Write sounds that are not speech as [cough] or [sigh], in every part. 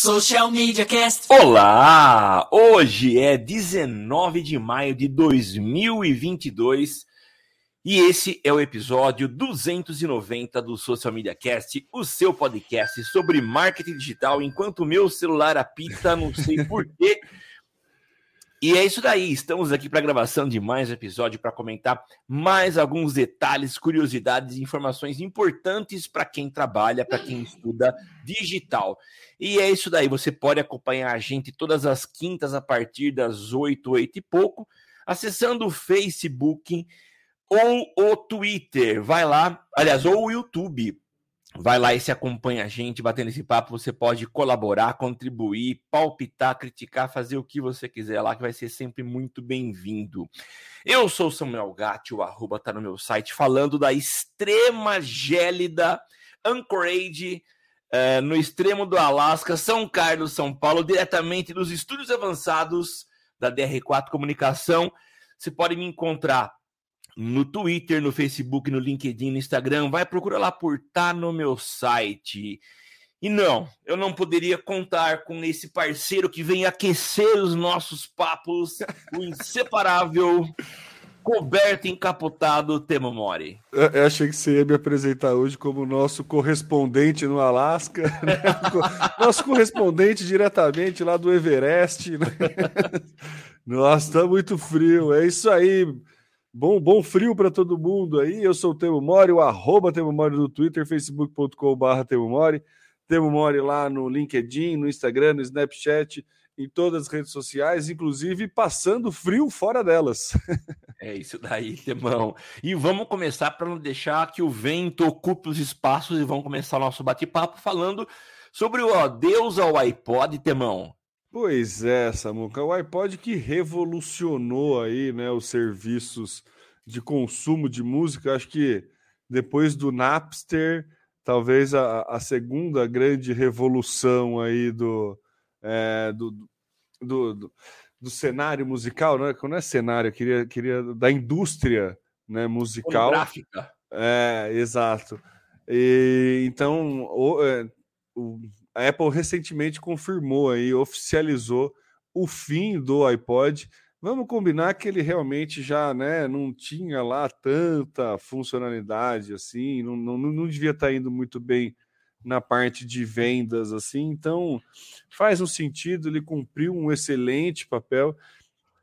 Social Media Cast. Olá! Hoje é 19 de maio de 2022 e esse é o episódio 290 do Social Media Cast, o seu podcast sobre marketing digital, enquanto o meu celular apita, não sei porquê. [laughs] E é isso daí, estamos aqui para a gravação de mais um episódio para comentar mais alguns detalhes, curiosidades e informações importantes para quem trabalha, para quem estuda digital. E é isso daí, você pode acompanhar a gente todas as quintas a partir das 8, 8 e pouco, acessando o Facebook ou o Twitter. Vai lá, aliás, ou o YouTube. Vai lá e se acompanha a gente, batendo esse papo. Você pode colaborar, contribuir, palpitar, criticar, fazer o que você quiser lá, que vai ser sempre muito bem-vindo. Eu sou Samuel Gatti, o arroba tá no meu site, falando da extrema gélida Anchorage, é, no extremo do Alasca, São Carlos, São Paulo, diretamente dos estúdios avançados da DR4 Comunicação. Você pode me encontrar no Twitter, no Facebook, no LinkedIn, no Instagram. Vai procurar lá por Tá no meu site. E não, eu não poderia contar com esse parceiro que vem aquecer os nossos papos, o inseparável [laughs] coberto encapotado Temo Mori. Eu, eu, achei que você ia me apresentar hoje como nosso correspondente no Alasca, né? nosso correspondente diretamente lá do Everest. Né? [laughs] Nossa, tá muito frio. É isso aí. Bom, bom frio para todo mundo aí. Eu sou o Temo Mori, o arroba Temo Mori no Twitter, facebook.com.br Temo Mori. Temo Mori lá no LinkedIn, no Instagram, no Snapchat, em todas as redes sociais, inclusive passando frio fora delas. [laughs] É isso daí, Temão. E vamos começar para não deixar que o vento ocupe os espaços e vamos começar o nosso bate-papo falando sobre o adeus ao iPod, Temão. Pois é, Samuca, o iPod que revolucionou aí, né, os serviços de consumo de música, acho que depois do Napster, talvez a, a segunda grande revolução aí do, é, do, do, do, do, cenário musical, né? Não é cenário, queria, queria da indústria né, musical. Gráfica. É, exato. E, então, o, é, o a Apple recentemente confirmou aí, oficializou o fim do iPod. Vamos combinar que ele realmente já né, não tinha lá tanta funcionalidade assim, não, não, não devia estar tá indo muito bem na parte de vendas assim, então faz um sentido, ele cumpriu um excelente papel.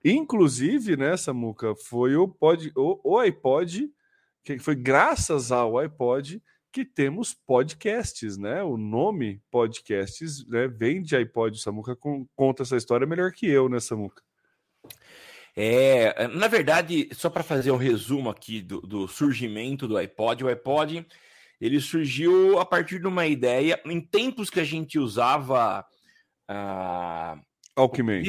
Inclusive, né, Samuca, foi o, pod, o, o iPod, que foi graças ao iPod que temos podcasts, né? O nome podcasts né, vem de iPod. O Samuca conta essa história melhor que eu, né, Samuca? É, na verdade, só para fazer um resumo aqui do, do, surgimento do iPod, o iPod ele surgiu a partir de uma ideia em tempos que a gente usava uh, Walkman.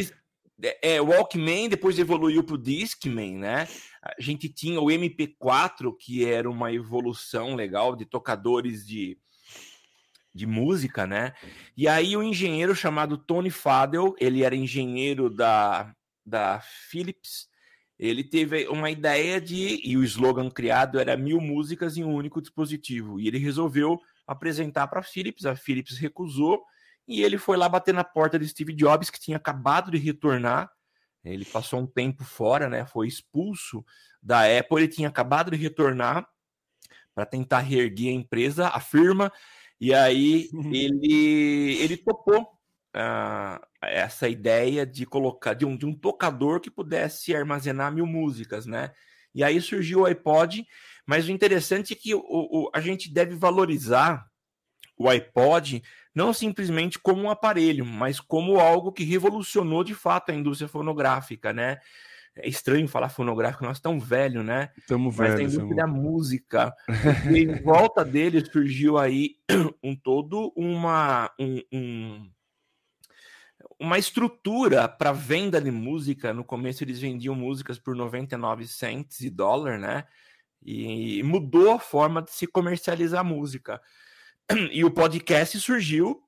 É, o Walkman depois evoluiu para o Discman, né? A gente tinha o MP4, que era uma evolução legal de tocadores de, de música, né? E aí o engenheiro chamado Tony Fadell, ele era engenheiro da, da Philips, ele teve uma ideia de, e o slogan criado era mil músicas em um único dispositivo, e ele resolveu apresentar para a Philips, a Philips recusou, e ele foi lá bater na porta de Steve Jobs, que tinha acabado de retornar. Ele passou um tempo fora, né? Foi expulso da Apple. Ele tinha acabado de retornar para tentar reerguer a empresa, a firma. E aí [laughs] ele, ele topou uh, essa ideia de colocar de um, de um tocador que pudesse armazenar mil músicas, né? E aí surgiu o iPod. Mas o interessante é que o, o a gente deve valorizar o iPod não simplesmente como um aparelho, mas como algo que revolucionou de fato a indústria fonográfica, né? É estranho falar fonográfico, nós tão velho, né? Estamos velhos. Mas a indústria da música. [laughs] e em volta dele surgiu aí [clears throat] um todo uma um, um uma estrutura para venda de música. No começo eles vendiam músicas por 99 cents de dólar, né? E mudou a forma de se comercializar música. [clears throat] E o podcast surgiu,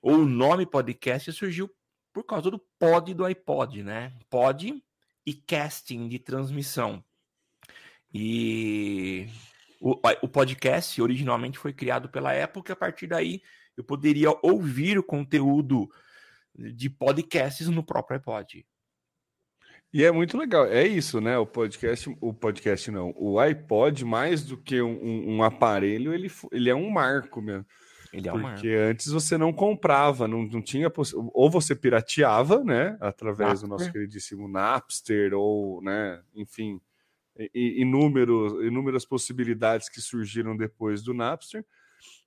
ou o nome podcast surgiu por causa do pod do iPod, né? Pod e casting de transmissão. E o, o podcast originalmente foi criado pela Apple, que a partir daí eu poderia ouvir o conteúdo de podcasts no próprio iPod. E é muito legal, é isso, né? O podcast, o podcast não, o iPod, mais do que um, um aparelho, ele, ele é um marco mesmo. Ele é um Porque marco. antes você não comprava, não, não tinha ou você pirateava, né? Através Napster. do nosso queridíssimo Napster, ou, né, enfim, inúmeros, inúmeras possibilidades que surgiram depois do Napster.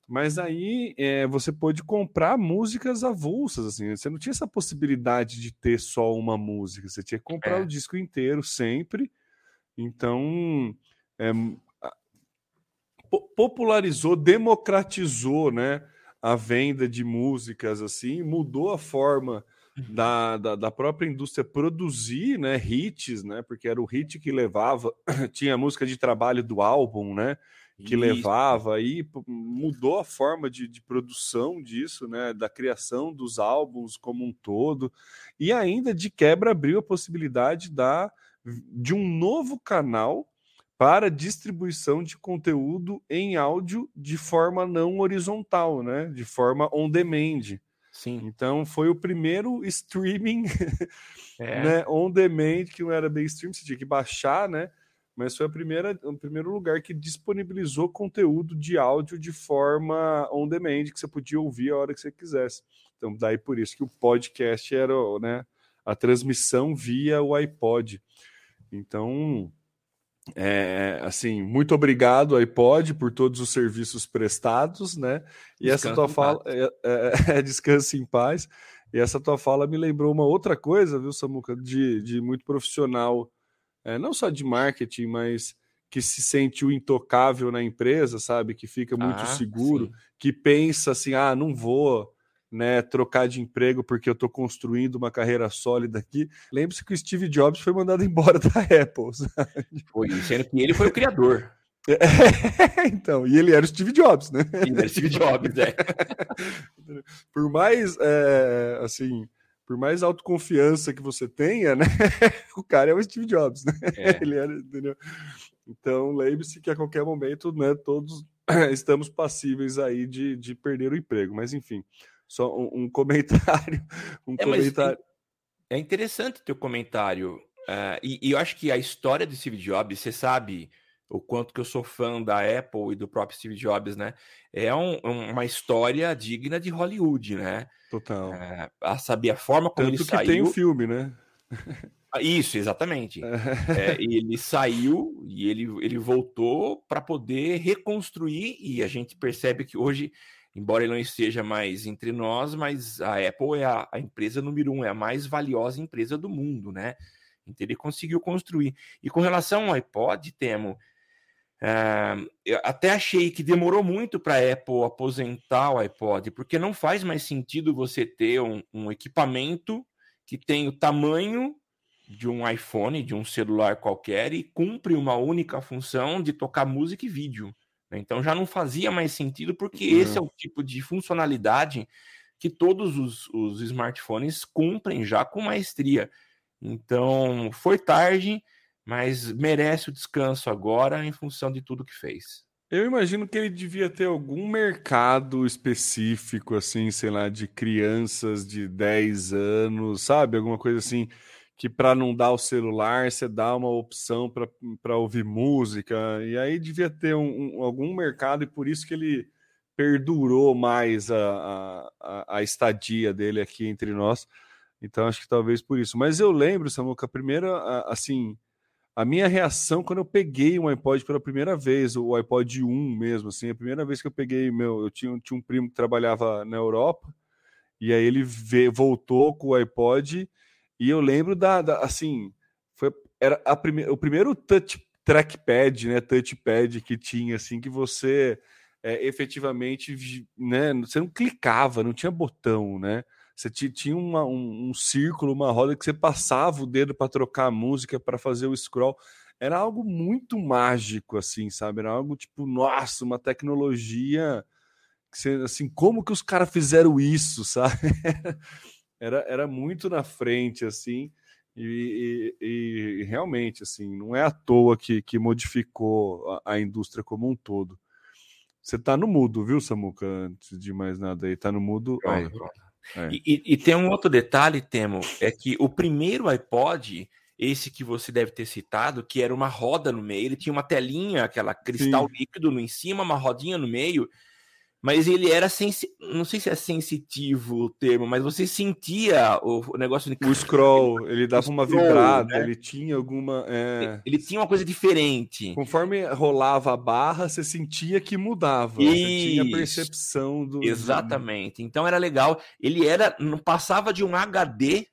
Mas aí é, você pôde comprar músicas avulsas, assim. Você não tinha essa possibilidade de ter só uma música. Você tinha que comprar é. o disco inteiro sempre. Então, é, popularizou, democratizou, né? A venda de músicas, assim, mudou a forma uhum. da, da, da, própria indústria produzir né, hits, né? Porque era o hit que levava, [clears throat] tinha a música de trabalho do álbum, né? Que Isso. levava aí mudou a forma de, de, produção disso, né, da criação dos álbuns como um todo e ainda de quebra abriu a possibilidade da de um novo canal para distribuição de conteúdo em áudio de forma não horizontal, né, de forma on demand. Sim. Então foi o primeiro streaming [laughs] é. né, on demand que não era bem stream, você tinha que baixar, né? Mas foi a primeira, o primeiro lugar que disponibilizou conteúdo de áudio de forma on demand, que você podia ouvir a hora que você quisesse. Então, daí por isso que o podcast era né, a transmissão via o iPod. Então, é, assim, muito obrigado, iPod, por todos os serviços prestados, né? E essa tua fala é, é, [laughs] é, descanse em paz. E essa tua fala me lembrou uma outra coisa, viu, Samuca, de, de muito profissional é, não só de marketing, mas que se sente o intocável na empresa, sabe? Que fica muito ah, seguro, sim. que pensa assim: ah, não vou né, trocar de emprego porque eu estou construindo uma carreira sólida aqui. Lembre-se que o Steve Jobs foi mandado [laughs] embora da Apple. Sabe? Foi, sendo que ele foi o criador. [laughs] É, então, e ele era o Steve Jobs, né? Ele era o Steve Jobs, é. [laughs] Por mais, é, assim, por mais autoconfiança que você tenha, né? [laughs] o cara é o Steve Jobs, né? É. [laughs] Ele era, entendeu? Então, lembre-se que a qualquer momento, né, todos [clears throat] estamos passíveis aí de, de perder o emprego. Mas, enfim, só um, um [laughs] comentário. Um é, comentário. É interessante teu comentário. Uh, e, e, eu acho que a história do Steve Jobs, você sabe o quanto que eu sou fã da Apple e do próprio Steve Jobs, né? É um, uma história digna de Hollywood, né? Total. É, a saber a forma como Tanto ele que saiu. tem o filme, né? Ah, isso, exatamente. [laughs] É, ele saiu e ele, ele voltou para poder reconstruir, e a gente percebe que hoje, embora ele não esteja mais entre nós, mas a Apple é a, a empresa número um, é a mais valiosa empresa do mundo, né? Então ele conseguiu construir. E com relação ao iPod, Temo, Uh, eu até achei que demorou muito para a Apple aposentar o iPod, porque não faz mais sentido você ter um, um, equipamento que tem o tamanho de um iPhone, de um celular qualquer, e cumpre uma única função de tocar música e vídeo. Né? Então já não fazia mais sentido, porque uhum. esse é o tipo de funcionalidade que todos os, os smartphones cumprem já com maestria. Então foi tarde mas merece o descanso agora em função de tudo que fez. Eu imagino que ele devia ter algum mercado específico, assim, sei lá, de crianças de 10 anos, sabe? Alguma coisa assim, que para não dar o celular, você dá uma opção para ouvir música. E aí devia ter um, um, algum mercado, e por isso que ele perdurou mais a, a, a estadia dele aqui entre nós. Então acho que talvez por isso. Mas eu lembro, Samuca, a primeira, assim a minha reação quando eu peguei um iPod pela primeira vez, o iPod 1 mesmo, assim, a primeira vez que eu peguei meu, eu tinha, tinha um primo que trabalhava na Europa, e aí ele veio, voltou com o iPod, e eu lembro da, da assim, foi, era a prime, o primeiro touch trackpad, né, touchpad que tinha, assim, que você é, efetivamente, né, você não clicava, não tinha botão, né, você tinha uma, um, um, círculo, uma roda que você passava o dedo para trocar a música, para fazer o scroll. Era algo muito mágico, assim, sabe? Era algo tipo, nossa, uma tecnologia. Que você, assim, como que os caras fizeram isso, [laughs] sabe? era, era muito na frente, assim. E, e, e, realmente, assim, não é à toa que, que modificou a, a indústria como um todo. Você tá no mudo, viu, Samuca? Antes de mais nada aí, tá no mudo. Pronto, pronto. É. E, e, tem um outro detalhe, Temo, é que o primeiro iPod, esse que você deve ter citado, que era uma roda no meio, ele tinha uma telinha, aquela cristal Sim. líquido no em cima, uma rodinha no meio, mas ele era sensi... não sei se é sensitivo o termo, mas você sentia o, negócio de o scroll, ele dava uma scroll, vibrada, né? ele tinha alguma, é... ele tinha uma coisa diferente. Conforme rolava a barra, você sentia que mudava, Isso. você tinha a percepção do Exatamente. Então era legal, ele era não passava de um HD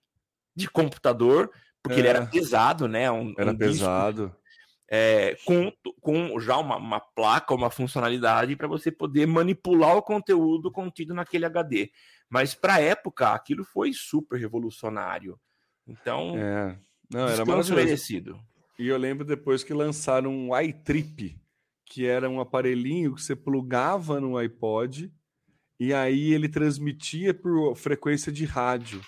de computador, porque é. ele era pesado, né? Um, era um pesado. Disco é, com, com já uma, uma placa, uma funcionalidade para você poder manipular o conteúdo contido naquele HD. Mas para a época, aquilo foi super revolucionário. Então, é. Não, era merecido. E eu lembro depois que lançaram um iTrip, que era um aparelhinho que você plugava no iPod e aí ele transmitia por frequência de rádio.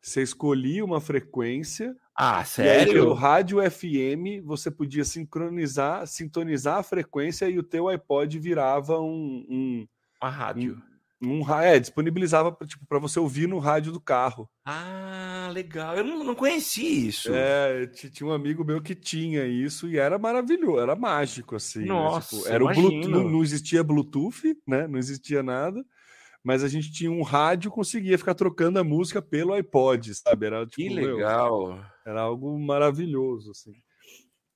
Você escolhia uma frequência ah, sério? E aí, pelo rádio FM, você podia sincronizar, sintonizar a frequência e o teu iPod virava um... um Uma rádio. Um, um, é, disponibilizava tipo, para você ouvir no rádio do carro. Ah, legal. Eu não, não conheci isso. É, tinha um amigo meu que tinha isso e era maravilhoso, era mágico, assim. Nossa, né? tipo, era o Bluetooth, não, não existia Bluetooth, né? Não existia nada mas a gente tinha um rádio conseguia ficar trocando a música pelo iPod, sabe? Era, tipo, que legal! Meu, era algo maravilhoso, assim.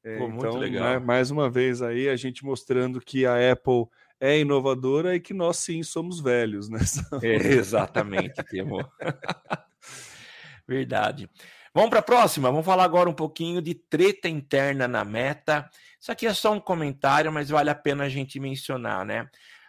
É, Pô, então, legal. mais uma vez aí, a gente mostrando que a Apple é inovadora e que nós sim somos velhos, né? [laughs] É, exatamente, Temo. [laughs] Verdade. Vamos para a próxima. Vamos falar agora um pouquinho de treta interna na Meta. Isso aqui é só um comentário, mas vale a pena a gente mencionar, né?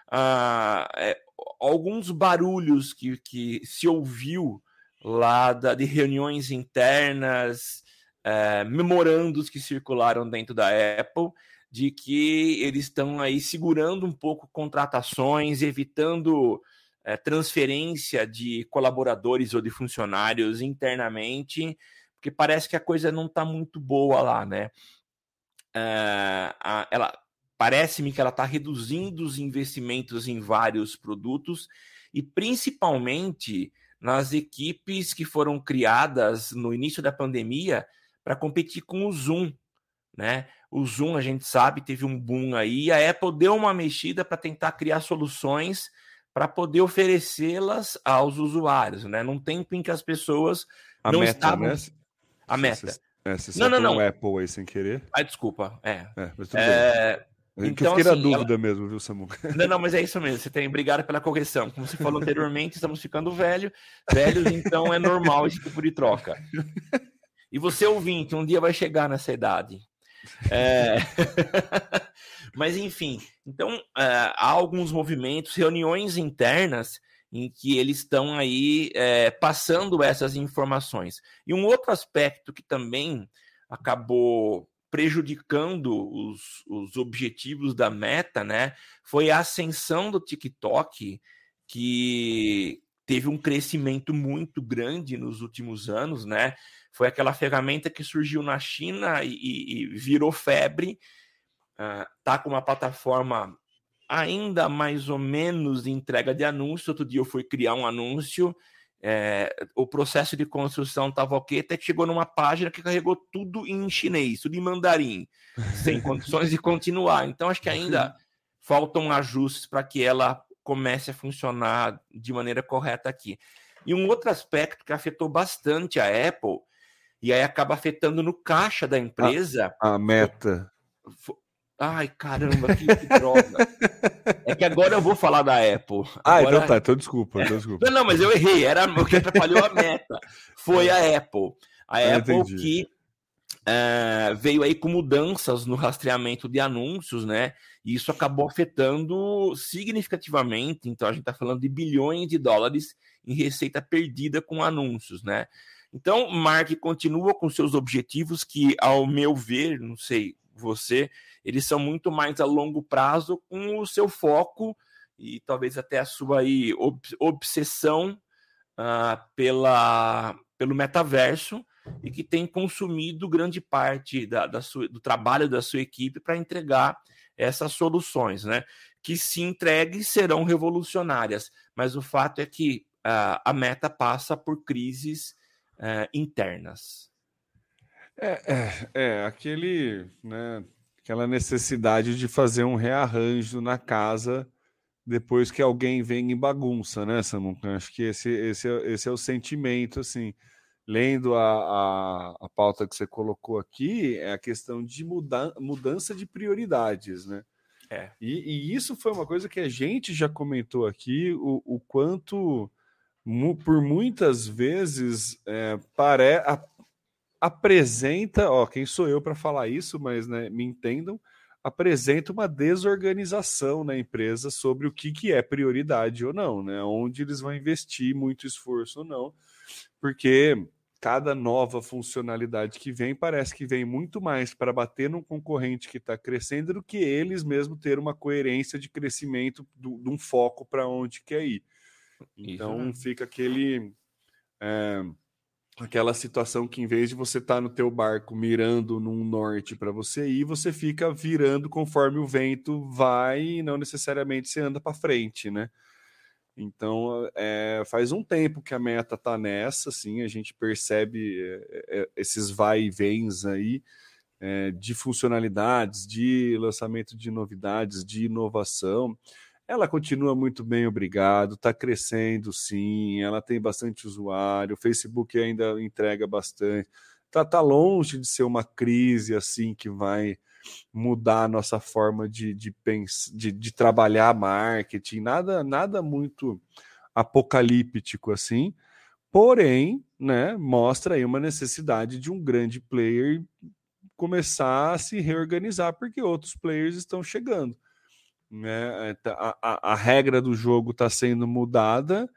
Ah, é, alguns barulhos que, que se ouviu lá da, de reuniões internas, é, memorandos que circularam dentro da Apple, de que eles estão aí segurando um pouco contratações, evitando é, transferência de colaboradores ou de funcionários internamente, porque parece que a coisa não está muito boa lá, né? É, a, ela parece-me que ela está reduzindo os investimentos em vários produtos e principalmente nas equipes que foram criadas no início da pandemia para competir com o Zoom, né? O Zoom, a gente sabe, teve um boom aí, a Apple deu uma mexida para tentar criar soluções para poder oferecê-las aos usuários, né? Num tempo em que as pessoas a não meta, estavam né? a meta. É, você não, não, não. Apple aí sem querer. Ah, desculpa. É. é, é então, eu fiquei assim, na dúvida ela... mesmo, viu, Samu? [laughs] Não, não, mas é isso mesmo. Você tem obrigado pela correção. Como você falou anteriormente, estamos ficando velho, velhos, então é normal esse tipo de troca. E você ouvinte, um dia vai chegar nessa idade. É... [laughs] mas enfim, então é, há alguns movimentos, reuniões internas em que eles estão aí é, passando essas informações. E um outro aspecto que também acabou prejudicando os, os objetivos da meta, né? Foi a ascensão do TikTok, que teve um crescimento muito grande nos últimos anos, né? Foi aquela ferramenta que surgiu na China e, e, e virou febre. Uh, tá com uma plataforma ainda mais ou menos de entrega de anúncio. Outro dia eu fui criar um anúncio é, o processo de construção estava ok, até que chegou numa página que carregou tudo em chinês, tudo em mandarim, sem condições de continuar. [laughs] Então, acho que ainda faltam ajustes para que ela comece a funcionar de maneira correta aqui. E um outro aspecto que afetou bastante a Apple, e aí acaba afetando no caixa da empresa. A, a meta. Ai, caramba, que, que droga. [laughs] É que agora eu vou falar da Apple. Ah, então tá, então desculpa, então desculpa. Não, não, mas eu errei, era o que atrapalhou a meta. Foi a Apple. A eu Apple entendi. que uh, veio aí com mudanças no rastreamento de anúncios, né? E isso acabou afetando significativamente. Então, a gente está falando de bilhões de dólares em receita perdida com anúncios, né? Então, Mark continua com seus objetivos que, ao meu ver, não sei, você, eles são muito mais a longo prazo com o seu foco e talvez até a sua aí, obsessão uh, pela, pelo metaverso e que tem consumido grande parte da, da sua, do trabalho da sua equipe para entregar essas soluções, né? que, se entregues, serão revolucionárias. Mas o fato é que uh, a meta passa por crises uh, internas. É, é, é, aquele, né, aquela necessidade de fazer um rearranjo na casa depois que alguém vem em bagunça, né, Samuca? Acho que esse, esse, é, esse é o sentimento, assim, lendo a, a, a, pauta que você colocou aqui, é a questão de muda, mudança de prioridades, né? É. E, e, isso foi uma coisa que a gente já comentou aqui, o, o quanto, mu, por muitas vezes, é, pare, a, apresenta, ó, quem sou eu para falar isso, mas né, me entendam, apresenta uma desorganização na empresa sobre o que, que é prioridade ou não, né? Onde eles vão investir muito esforço ou não, porque cada nova funcionalidade que vem parece que vem muito mais para bater num concorrente que está crescendo do que eles mesmo ter uma coerência de crescimento de um foco para onde quer ir. Então fica aquele é, aquela situação que em vez de você estar tá no teu barco mirando num norte para você ir, você fica virando conforme o vento vai e não necessariamente você anda para frente, né? Então, é, faz um tempo que a meta está nessa, assim, a gente percebe é, esses vai e vens aí é, de funcionalidades, de lançamento de novidades, de inovação. Ela continua muito bem, obrigado, está crescendo sim, ela tem bastante usuário, o Facebook ainda entrega bastante. Está tá longe de ser uma crise assim que vai mudar a nossa forma de, de, pens de, de trabalhar marketing, nada, nada muito apocalíptico assim. Porém, né, mostra aí uma necessidade de um grande player começar a se reorganizar, porque outros players estão chegando. Né? Tá, a, a, a regra do jogo está sendo mudada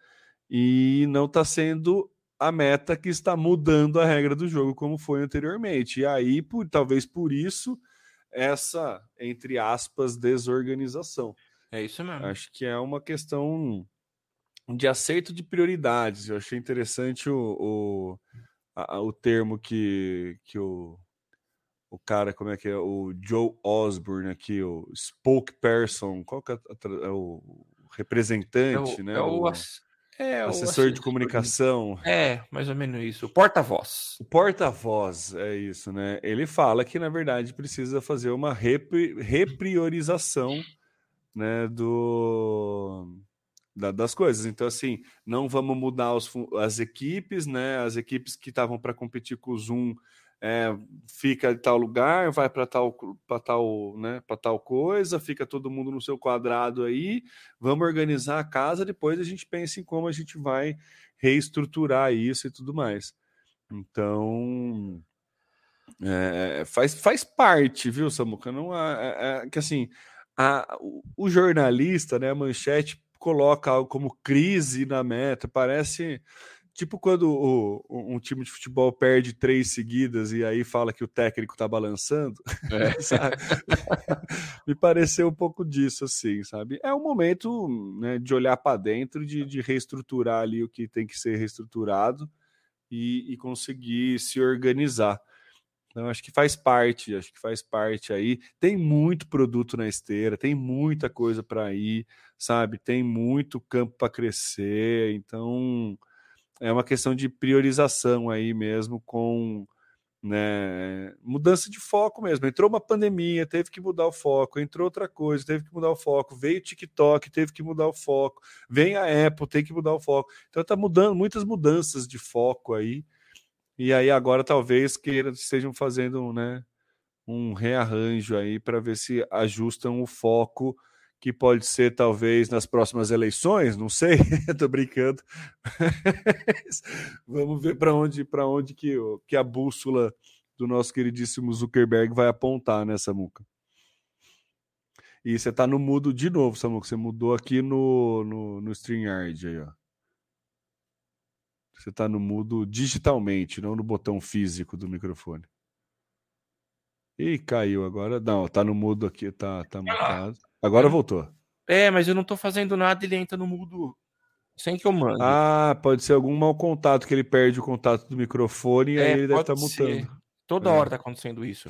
e não está sendo a meta que está mudando a regra do jogo como foi anteriormente. E aí, por, talvez por isso, essa, entre aspas, desorganização. É isso mesmo. Acho que é uma questão de acerto de prioridades. Eu achei interessante o, o, a, o termo que, que o, o cara, como é que é? O Joe Osborne aqui, o spokesperson, qual que é, é o representante, é o, né? É o, é, assessor de comunicação. É, mais ou menos isso. O porta-voz. O porta-voz, é isso, né? Ele fala que, na verdade, precisa fazer uma repri repriorização né, do, da, das coisas. Então, assim, não vamos mudar os, as equipes, né? As equipes que estavam para competir com o Zoom é, fica em tal lugar, vai para tal, tal, né, tal coisa, fica todo mundo no seu quadrado aí, vamos organizar a casa, depois a gente pensa em como a gente vai reestruturar isso e tudo mais. Então, é, faz, faz parte, viu, Samuca? Não é, é, que assim, a, o jornalista, né, a manchete coloca algo como crise na meta, parece Tipo quando o, um time de futebol perde três seguidas e aí fala que o técnico tá balançando, é. [laughs] [laughs] Me pareceu um pouco disso, assim, sabe? É um momento né, de olhar para dentro, de, de reestruturar ali o que tem que ser reestruturado e, e conseguir se organizar. Então, acho que faz parte, acho que faz parte aí. Tem muito produto na esteira, tem muita coisa para ir, sabe? Tem muito campo para crescer. Então, é uma questão de priorização aí mesmo com né, mudança de foco mesmo. Entrou uma pandemia, teve que mudar o foco, entrou outra coisa, teve que mudar o foco, veio o TikTok, teve que mudar o foco, vem a Apple, tem que mudar o foco. Então tá mudando muitas mudanças de foco aí. E aí agora talvez queiram estejam fazendo, né, um rearranjo aí para ver se ajustam o foco que pode ser talvez nas próximas eleições, não sei, [laughs] estou brincando. Vamos ver para onde, para onde que, que a bússola do nosso queridíssimo Zuckerberg vai apontar nessa muca. E você está no mudo de novo, Samuca. Você mudou aqui no, no, no StreamYard aí, ó. Você está no mudo digitalmente, não no botão físico do microfone. Ih, caiu agora. Não, tá no mudo aqui, tá, tá mutado. Agora voltou. É, mas eu não tô fazendo nada, ele entra no mudo sem que eu mande. Ah, pode ser algum mau contato que ele perde o contato do microfone e é, aí ele deve estar tá mutando. Toda é. hora tá acontecendo isso.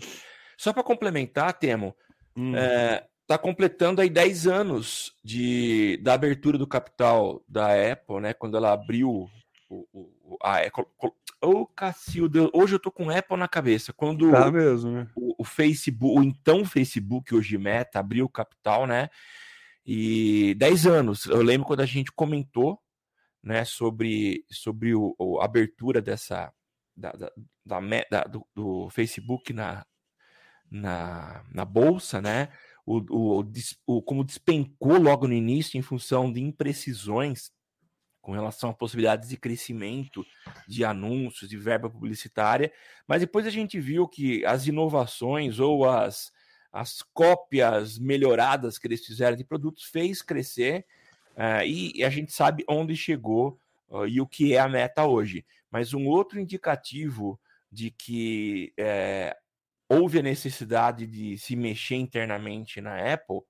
Só para complementar, Temo, hum. é, está completando aí 10 anos de, da abertura do capital da Apple, né? Quando ela abriu o, o, a Apple. Ô, Cacildo, hoje eu tô com Apple na cabeça. Quando tá mesmo, né? o, o Facebook, o então Facebook, hoje Meta, abriu o capital, né? E 10 anos. Eu lembro quando a gente comentou né, sobre, sobre o, a abertura dessa da, da, da, da do, do, Facebook na, na, na bolsa, né? O, o, o, como despencou logo no início em função de imprecisões com relação a possibilidades de crescimento de anúncios, de verba publicitária, mas depois a gente viu que as inovações ou as, as cópias melhoradas que eles fizeram de produtos fez crescer uh, e, a gente sabe onde chegou uh, e o que é a meta hoje. Mas um outro indicativo de que é, houve a necessidade de se mexer internamente na Apple,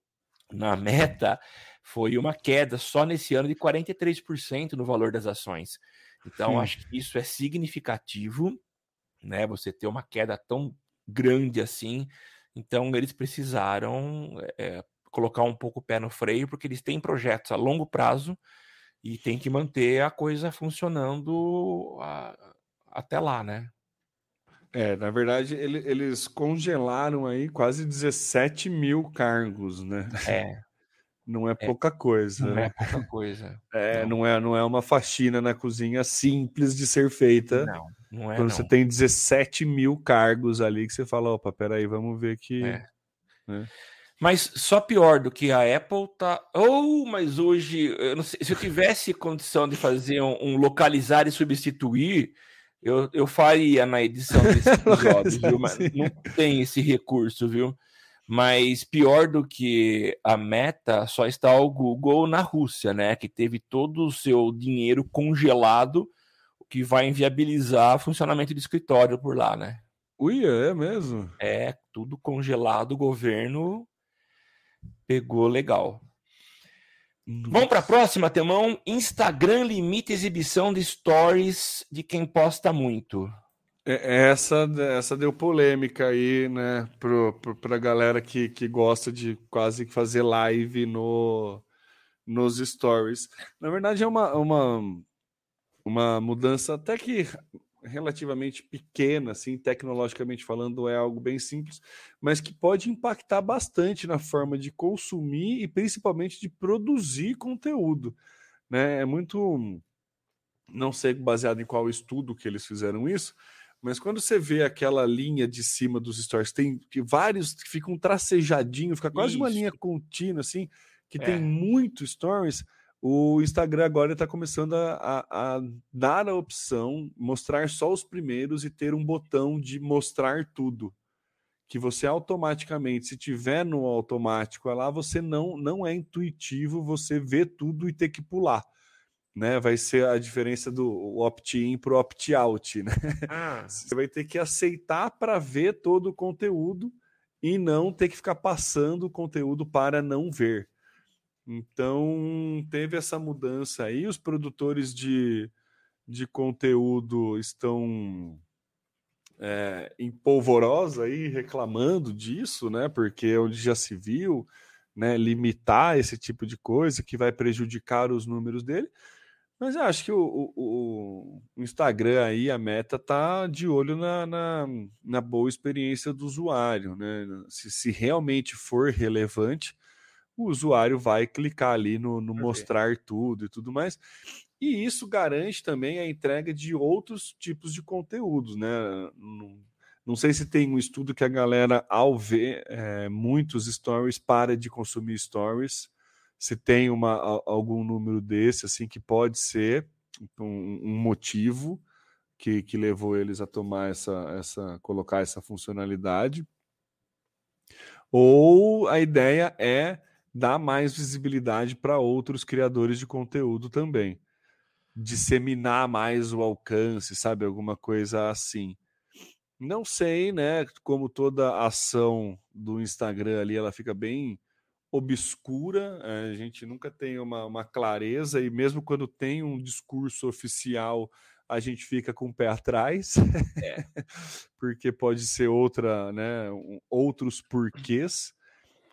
na [laughs] meta, foi uma queda só nesse ano de 43% no valor das ações. Então, Sim. acho que isso é significativo, né? Você ter uma queda tão grande assim. Então, eles precisaram é, colocar um pouco o pé no freio, porque eles têm projetos a longo prazo e tem que manter a coisa funcionando a, até lá, né? É, na verdade, ele, eles congelaram aí quase 17 mil cargos, né? É. [laughs] Não é, é pouca coisa. Não né? é pouca coisa. É, não. não. é, não é uma faxina na cozinha simples de ser feita. Não, não é. Quando não. você tem 17 mil cargos ali que você fala, opa, peraí, vamos ver que. É. Né? Mas só pior do que a Apple tá. Ou, oh, mas hoje, eu sei, se eu tivesse condição de fazer um, um, localizar e substituir, eu, eu faria na edição desse [laughs] episódio, viu? Mas não tem esse recurso, viu? Mas pior do que a meta só está o Google na Rússia, né? Que teve todo o seu dinheiro congelado, o que vai inviabilizar o funcionamento do escritório por lá, né? Ui, é mesmo? É, tudo congelado, o governo pegou legal. Nossa. Vamos para a próxima, Temão. Instagram limita exibição de stories de quem posta muito. É, essa, essa deu polêmica aí, né, pro, pro, pra galera que, que gosta de quase fazer live no, nos stories. Na verdade, é uma, uma, uma mudança até que relativamente pequena, assim, tecnologicamente falando, é algo bem simples, mas que pode impactar bastante na forma de consumir e principalmente de produzir conteúdo. Né? É muito. Não sei baseado em qual estudo que eles fizeram isso, mas quando você vê aquela linha de cima dos stories, tem vários que ficam tracejadinho, fica quase Isso. uma linha contínua, assim, que é. tem muito stories. O Instagram agora está começando a, a, a, dar a opção, mostrar só os primeiros e ter um botão de mostrar tudo. Que você automaticamente, se tiver no automático lá, você não, não é intuitivo você ver tudo e ter que pular né? Vai ser a diferença do opt-in para o opt-out, né? Ah. [laughs] Você vai ter que aceitar para ver todo o conteúdo e não ter que ficar passando o conteúdo para não ver. Então, teve essa mudança aí. Os produtores de, de conteúdo estão é, em polvorosa aí reclamando disso, né? Porque é onde já se viu né, limitar esse tipo de coisa que vai prejudicar os números dele. Mas eu acho que o, o, o, Instagram aí, a meta tá de olho na, na, na boa experiência do usuário, né? Se, se, realmente for relevante, o usuário vai clicar ali no, no mostrar tudo e tudo mais. E isso garante também a entrega de outros tipos de conteúdos, né? Não, não sei se tem um estudo que a galera, ao ver é, muitos stories, para de consumir stories se tem uma, algum número desse, assim, que pode ser um, um motivo que, que levou eles a tomar essa, essa, colocar essa funcionalidade. Ou a ideia é dar mais visibilidade para outros criadores de conteúdo também. Disseminar mais o alcance, sabe? Alguma coisa assim. Não sei, né? Como toda ação do Instagram ali, ela fica bem obscura, eh, a gente nunca tem uma, uma, clareza, e mesmo quando tem um discurso oficial, a gente fica com o pé atrás, é. [laughs] porque pode ser outra, né, outros porquês,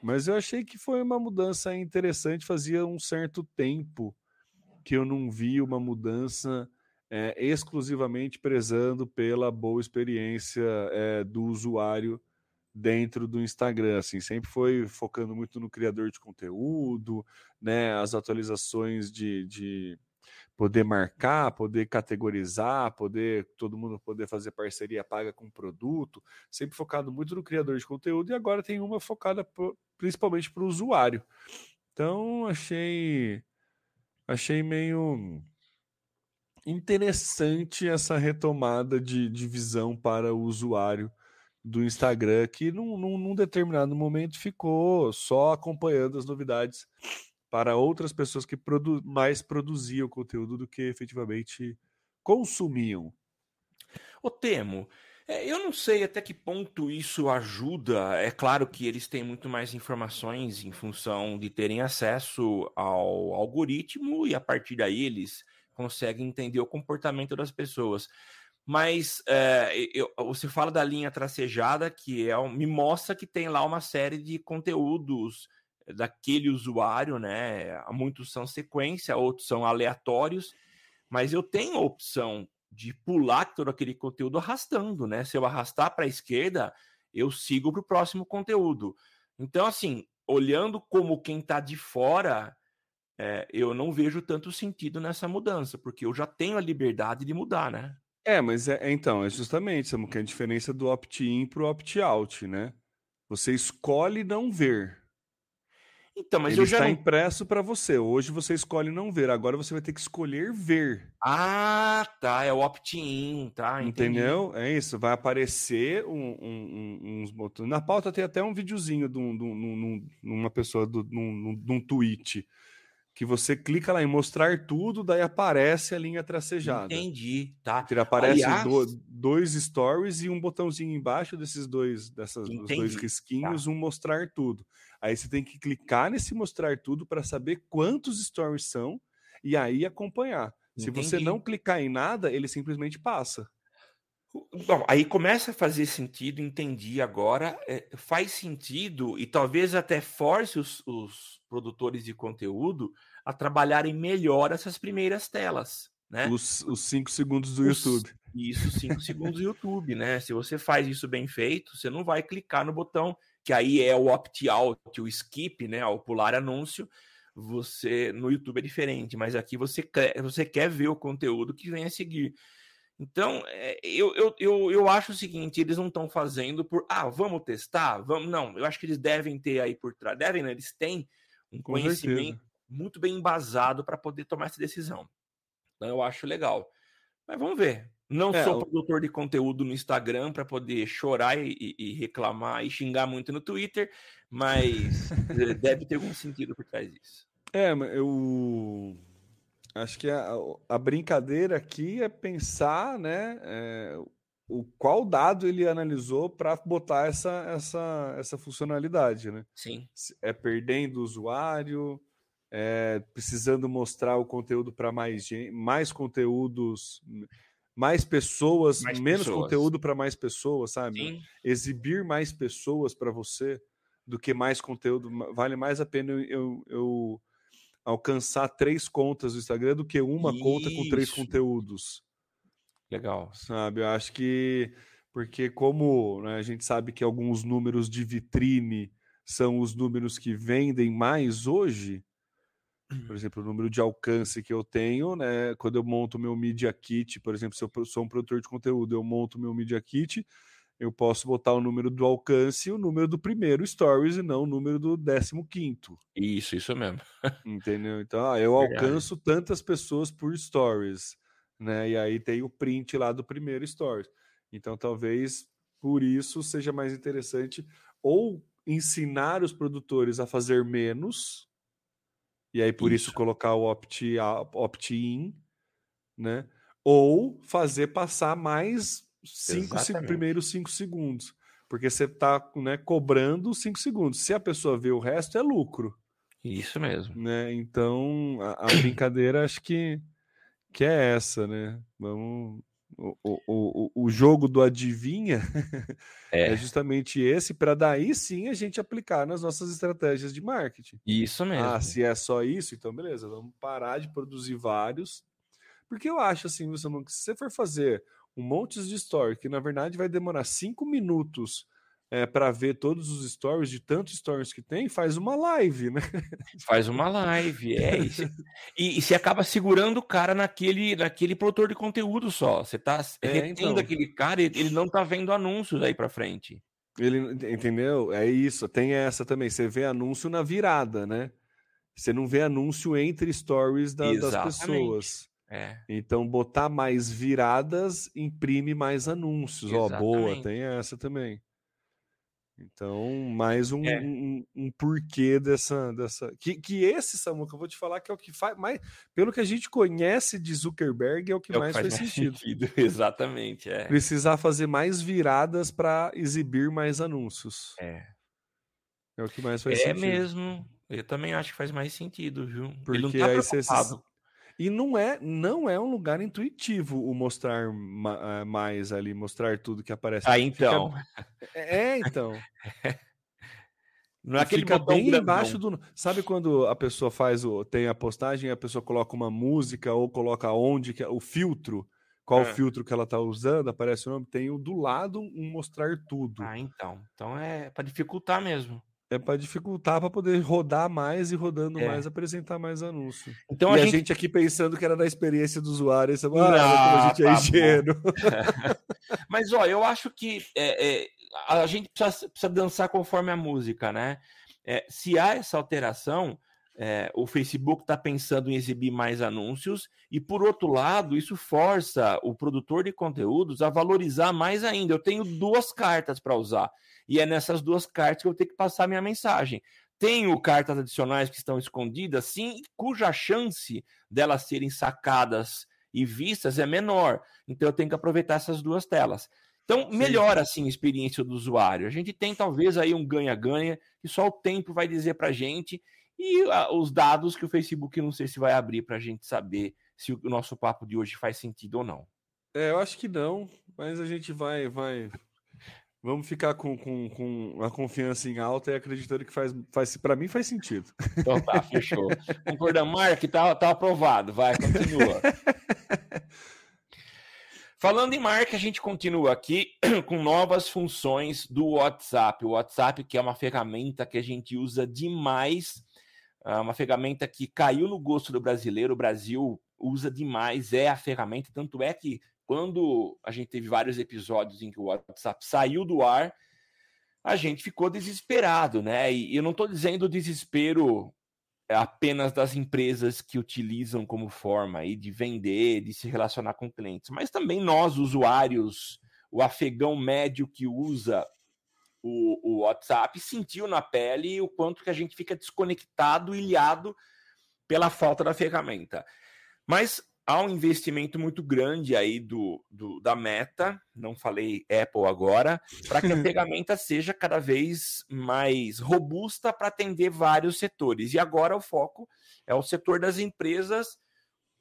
Mas eu achei que foi uma mudança interessante. Fazia um certo tempo que eu não vi uma mudança é, exclusivamente prezando pela boa experiência é, do usuário dentro do Instagram, assim, sempre foi focando muito no criador de conteúdo, né, as atualizações de, de poder marcar, poder categorizar, poder todo mundo poder fazer parceria paga com produto, sempre focado muito no criador de conteúdo e agora tem uma focada pro, principalmente para o usuário. Então achei achei meio interessante essa retomada de, de visão para o usuário do Instagram, que num, num, num, determinado momento ficou só acompanhando as novidades para outras pessoas que produ mais produziam conteúdo do que efetivamente consumiam. O Temo, é, eu não sei até que ponto isso ajuda. É claro que eles têm muito mais informações em função de terem acesso ao algoritmo e a partir daí eles consegue entender o comportamento das pessoas. Mas é, eu, você fala da linha tracejada, que é, me mostra que tem lá uma série de conteúdos daquele usuário, né? Muitos são sequência, outros são aleatórios, mas eu tenho a opção de pular todo aquele conteúdo arrastando, né? Se eu arrastar para a esquerda, eu sigo para o próximo conteúdo. Então, assim, olhando como quem está de fora, é, eu não vejo tanto sentido nessa mudança, porque eu já tenho a liberdade de mudar, né? É, mas é, é então, é justamente Samu, que é a diferença do opt-in para o opt-out, né? Você escolhe não ver. Então, mas Ele eu já está não... impresso para você. Hoje você escolhe não ver, agora você vai ter que escolher ver. Ah, tá, é o opt-in, tá? Entendi. Entendeu? É isso, vai aparecer um, um, um, uns botões. Na pauta tem até um videozinho de, um, de, um, de uma pessoa, de um tweet que você clica lá em mostrar tudo, daí aparece a linha tracejada. Entendi, tá. Ele aparece Aliás... do, dois stories e um botãozinho embaixo desses dois, dessas, dois risquinhos, tá. um mostrar tudo. Aí você tem que clicar nesse mostrar tudo para saber quantos stories são e aí acompanhar. Entendi. Se você não clicar em nada, ele simplesmente passa. Bom, aí começa a fazer sentido, entendi agora. É, faz sentido e talvez até force os, os, produtores de conteúdo a trabalharem melhor essas primeiras telas. Né? Os, os cinco segundos do os, YouTube. Isso, cinco segundos do YouTube, né? Se você faz isso bem feito, você não vai clicar no botão, que aí é o opt-out, o skip, né? Ao pular anúncio. Você no YouTube é diferente, mas aqui você quer, você quer ver o conteúdo que vem a seguir. Então, é, eu, eu, eu, eu acho o seguinte: eles não estão fazendo por, ah, vamos testar, vamos. Não, eu acho que eles devem ter aí por trás, devem, né? Eles têm um Com conhecimento certeza. muito bem embasado para poder tomar essa decisão. Então, eu acho legal. Mas vamos ver. Não é, sou produtor de conteúdo no Instagram para poder chorar e, e, reclamar e xingar muito no Twitter, mas [laughs] deve ter algum sentido por trás disso. É, eu Acho que a, a brincadeira aqui é pensar, né, é, o qual dado ele analisou para botar essa, essa, essa funcionalidade, né? Sim. É perdendo o usuário, é precisando mostrar o conteúdo para mais mais conteúdos, mais pessoas, mais menos pessoas. conteúdo para mais pessoas, sabe? Sim. Exibir mais pessoas para você do que mais conteúdo. Vale mais a pena eu, eu alcançar três contas do Instagram do que uma Isso. conta com três conteúdos. Legal. Sabe, eu acho que porque como né, a gente sabe que alguns números de vitrine são os números que vendem mais hoje, por exemplo, o número de alcance que eu tenho, né? Quando eu monto meu Media Kit, por exemplo, se eu sou um produtor de conteúdo, eu monto meu Media Kit, eu posso botar o número do alcance e o número do primeiro stories e não o número do décimo quinto. Isso, isso mesmo. [laughs] Entendeu? Então, ah, eu Verdade. alcanço tantas pessoas por stories, né? E aí tem o print lá do primeiro stories. Então, talvez por isso seja mais interessante ou ensinar os produtores a fazer menos, e aí por isso, isso colocar o opt-in, opt né? Ou fazer passar mais cinco, cinco, primeiros cinco segundos. Porque você está né, cobrando cinco segundos. Se a pessoa vê o resto, é lucro. Isso mesmo. Né? Então, a, a brincadeira acho que, que é essa, né? Vamos. O, o, o, o jogo do adivinha [laughs] é, é justamente esse, para daí sim a gente aplicar nas nossas estratégias de marketing. Isso mesmo. Ah, se é só isso, então beleza, vamos parar de produzir vários. Porque eu acho assim, que se você for fazer um monte de story, que na verdade vai demorar cinco minutos é, para ver todos os stories, de tantos stories que tem, faz uma live, né? [laughs] Faz uma live, é. E, você, e, e você acaba segurando o cara naquele, naquele produtor de conteúdo só. Você tá é, retendo então. aquele cara, ele não tá vendo anúncios aí para frente. Ele, entendeu? É isso, tem essa também. Você vê anúncio na virada, né? Você não vê anúncio entre stories da, das pessoas. É. Então, botar mais viradas imprime mais anúncios. Ó, oh, boa, tem essa também. Então, mais um, é. um, um, porquê dessa. dessa que, que esse, Samuca, eu vou te falar que é o que faz mais. Pelo que a gente conhece de Zuckerberg, é o que é mais o que faz, faz sentido. sentido. [laughs] Exatamente. É. Precisar fazer mais viradas para exibir mais anúncios. É. É o que mais faz é sentido. É mesmo. Eu também acho que faz mais sentido, viu? Porque Ele não tá aí você e não é, não é um lugar intuitivo o mostrar ma eh, mais ali, mostrar tudo que aparece. Ah, então. Fica... [laughs] É, então. [laughs] Não é aquele Fica bem grandão. embaixo do. Sabe quando a pessoa faz o. tem a postagem, a pessoa coloca uma música ou coloca onde que é o filtro, qual é. filtro que ela está usando, aparece o nome, tem o do lado um mostrar tudo. Ah, então. Então é para dificultar mesmo. É para dificultar para poder rodar mais e rodando é. mais, apresentar mais anúncio. Então e a, gente... a, gente... aqui pensando que era da experiência do usuário, isso, ah, não, a gente é tá ingênuo. [laughs] Mas ó, eu acho que é, é, a gente precisa, precisa, dançar conforme a música, né? É, se há essa alteração, é, o Facebook está pensando em exibir mais anúncios, e por outro lado, isso força o produtor de conteúdos a valorizar mais ainda. Eu tenho duas cartas para usar. E é nessas duas cartas que eu tenho que passar minha mensagem. Tenho cartas adicionais que estão escondidas, sim, cuja chance delas serem sacadas e vistas é menor. Então eu tenho que aproveitar essas duas telas. Então, melhora assim a experiência do usuário. A gente tem talvez aí um ganha-ganha que só o tempo vai dizer para a gente e uh, os dados que o Facebook não sei se vai abrir para a gente saber se o nosso papo de hoje faz sentido ou não. É, eu acho que não, mas a gente vai, vai, Vamos ficar com, com, com a confiança em alta e acreditando que faz, faz para mim faz sentido. Então tá, fechou. Concordamos, Mark, tá, tá aprovado. Vai, continua. [laughs] Falando em marca, a gente continua aqui [clears throat] com novas funções do WhatsApp. O WhatsApp, que é uma ferramenta que a gente usa demais, uma ferramenta que caiu no gosto do brasileiro. O Brasil usa demais, é a ferramenta, tanto é que quando a gente teve vários episódios em que o WhatsApp saiu do ar, a gente ficou desesperado, né? E eu não estou dizendo desespero apenas das empresas que utilizam como forma aí de vender, de se relacionar com clientes, mas também nós, usuários, o afegão médio que usa o, o WhatsApp, sentiu na pele o quanto que a gente fica desconectado, ilhado pela falta da ferramenta. Mas há um investimento muito grande aí do, do da Meta, não falei Apple agora, para que a [laughs] ferramenta seja cada vez mais robusta para atender vários setores. E agora o foco é o setor das empresas